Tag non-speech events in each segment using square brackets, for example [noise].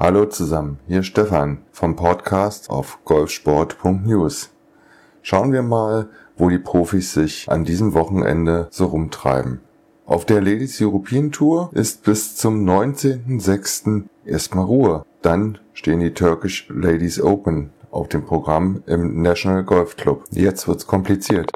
Hallo zusammen, hier Stefan vom Podcast auf golfsport.news. Schauen wir mal, wo die Profis sich an diesem Wochenende so rumtreiben. Auf der Ladies European Tour ist bis zum 19.06. erstmal Ruhe. Dann stehen die Turkish Ladies Open auf dem Programm im National Golf Club. Jetzt wird's kompliziert.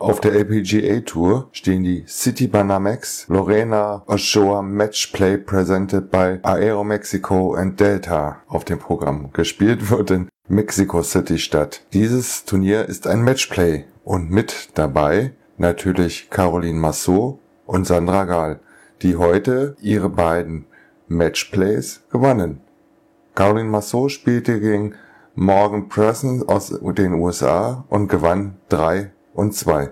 Auf der LPGA Tour stehen die City Banamex Lorena Ochoa Match Play presented by Aero Mexico and Delta auf dem Programm. Gespielt wird in Mexico City statt. Dieses Turnier ist ein Matchplay und mit dabei natürlich Caroline Massot und Sandra Gahl, die heute ihre beiden Matchplays gewannen. Caroline Massot spielte gegen Morgan Presson aus den USA und gewann 3 und 2.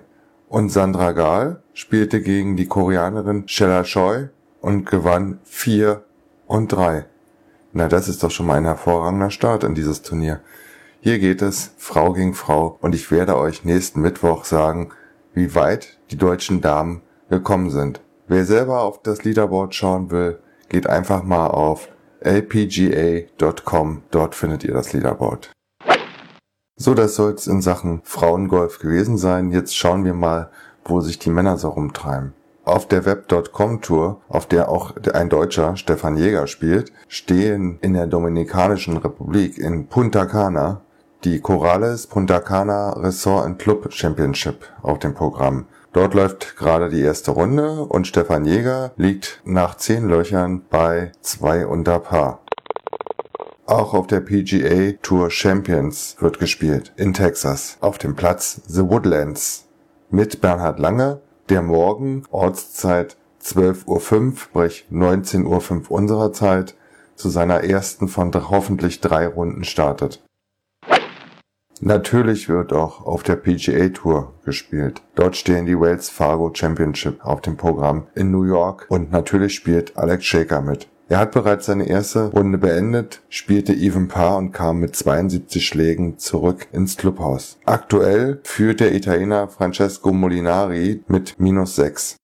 Und Sandra Gahl spielte gegen die Koreanerin Shella Choi und gewann 4 und 3. Na, das ist doch schon mal ein hervorragender Start in dieses Turnier. Hier geht es Frau gegen Frau und ich werde euch nächsten Mittwoch sagen, wie weit die deutschen Damen gekommen sind. Wer selber auf das Leaderboard schauen will, geht einfach mal auf lpga.com. Dort findet ihr das Leaderboard. So, das soll's in Sachen Frauengolf gewesen sein. Jetzt schauen wir mal, wo sich die Männer so rumtreiben. Auf der Web.com Tour, auf der auch ein Deutscher, Stefan Jäger, spielt, stehen in der Dominikanischen Republik in Punta Cana die Corales Punta Cana Resort and Club Championship auf dem Programm. Dort läuft gerade die erste Runde und Stefan Jäger liegt nach zehn Löchern bei zwei unter Paar. Auch auf der PGA Tour Champions wird gespielt in Texas auf dem Platz The Woodlands mit Bernhard Lange, der morgen Ortszeit 12.05 Uhr, sprich 19.05 Uhr unserer Zeit, zu seiner ersten von hoffentlich drei Runden startet. Natürlich wird auch auf der PGA Tour gespielt. Dort stehen die Wells Fargo Championship auf dem Programm in New York und natürlich spielt Alex Shaker mit. Er hat bereits seine erste Runde beendet, spielte Even Paar und kam mit 72 Schlägen zurück ins Clubhaus. Aktuell führt der Italiener Francesco Molinari mit minus 6.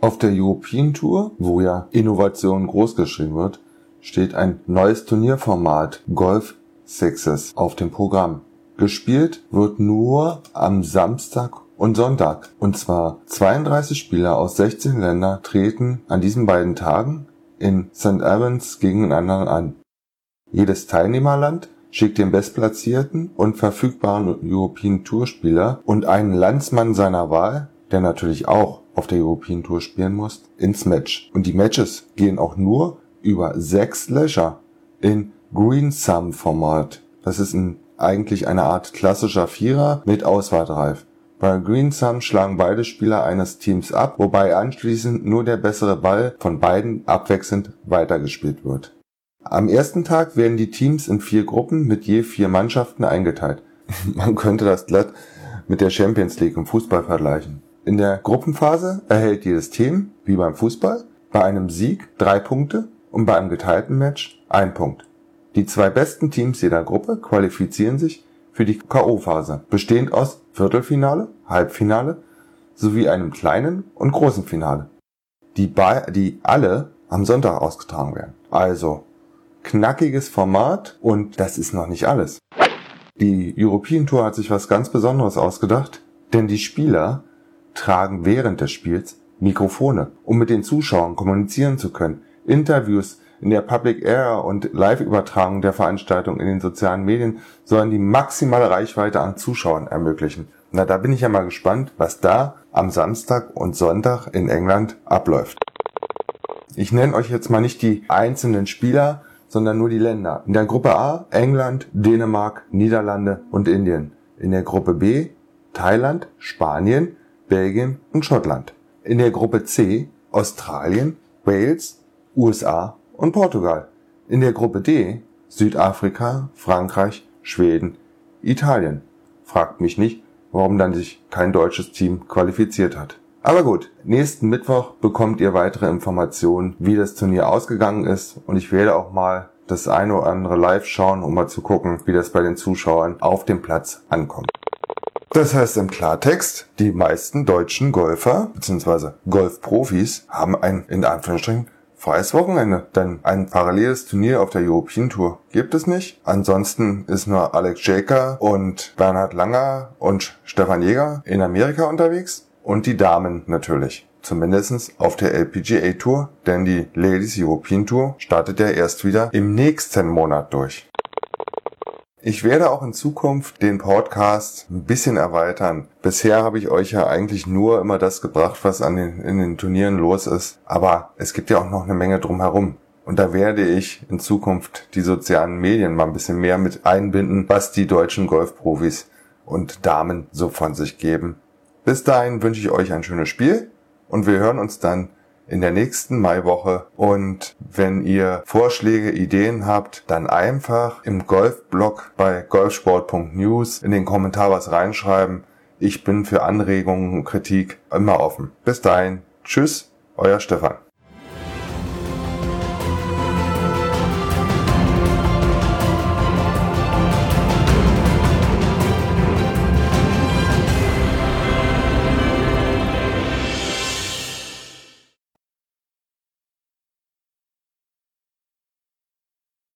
Auf der European Tour, wo ja Innovation großgeschrieben wird, steht ein neues Turnierformat Golf Sixes auf dem Programm. Gespielt wird nur am Samstag und Sonntag. Und zwar 32 Spieler aus 16 Ländern treten an diesen beiden Tagen in St. Albans gegeneinander an. Jedes Teilnehmerland schickt den bestplatzierten und verfügbaren European Tour Spieler und einen Landsmann seiner Wahl, der natürlich auch auf der European Tour spielen muss, ins Match. Und die Matches gehen auch nur über sechs Löcher in Green Sum Format. Das ist ein, eigentlich eine Art klassischer Vierer mit Auswartreif. Bei Greensum schlagen beide Spieler eines Teams ab, wobei anschließend nur der bessere Ball von beiden abwechselnd weitergespielt wird. Am ersten Tag werden die Teams in vier Gruppen mit je vier Mannschaften eingeteilt. [laughs] Man könnte das glatt mit der Champions League im Fußball vergleichen. In der Gruppenphase erhält jedes Team, wie beim Fußball, bei einem Sieg drei Punkte und bei einem geteilten Match ein Punkt. Die zwei besten Teams jeder Gruppe qualifizieren sich für die K.O.-Phase, bestehend aus Viertelfinale, Halbfinale sowie einem kleinen und großen Finale, die, die alle am Sonntag ausgetragen werden. Also knackiges Format und das ist noch nicht alles. Die European Tour hat sich was ganz Besonderes ausgedacht, denn die Spieler tragen während des Spiels Mikrofone, um mit den Zuschauern kommunizieren zu können, Interviews in der Public Air und Live-Übertragung der Veranstaltung in den sozialen Medien sollen die maximale Reichweite an Zuschauern ermöglichen. Na, da bin ich ja mal gespannt, was da am Samstag und Sonntag in England abläuft. Ich nenne euch jetzt mal nicht die einzelnen Spieler, sondern nur die Länder. In der Gruppe A England, Dänemark, Niederlande und Indien. In der Gruppe B Thailand, Spanien, Belgien und Schottland. In der Gruppe C Australien, Wales, USA und Portugal. In der Gruppe D Südafrika, Frankreich, Schweden, Italien. Fragt mich nicht, warum dann sich kein deutsches Team qualifiziert hat. Aber gut, nächsten Mittwoch bekommt ihr weitere Informationen, wie das Turnier ausgegangen ist und ich werde auch mal das eine oder andere live schauen, um mal zu gucken, wie das bei den Zuschauern auf dem Platz ankommt. Das heißt im Klartext, die meisten deutschen Golfer bzw. Golfprofis haben ein in Anführungsstrichen freies Wochenende, denn ein paralleles Turnier auf der European Tour gibt es nicht. Ansonsten ist nur Alex Jaker und Bernhard Langer und Stefan Jäger in Amerika unterwegs und die Damen natürlich. Zumindestens auf der LPGA Tour, denn die Ladies European Tour startet ja erst wieder im nächsten Monat durch. Ich werde auch in Zukunft den Podcast ein bisschen erweitern. Bisher habe ich euch ja eigentlich nur immer das gebracht, was an den, in den Turnieren los ist. Aber es gibt ja auch noch eine Menge drumherum. Und da werde ich in Zukunft die sozialen Medien mal ein bisschen mehr mit einbinden, was die deutschen Golfprofis und Damen so von sich geben. Bis dahin wünsche ich euch ein schönes Spiel und wir hören uns dann in der nächsten Maiwoche. Und wenn ihr Vorschläge, Ideen habt, dann einfach im Golfblog bei golfsport.news in den Kommentar was reinschreiben. Ich bin für Anregungen und Kritik immer offen. Bis dahin. Tschüss, euer Stefan.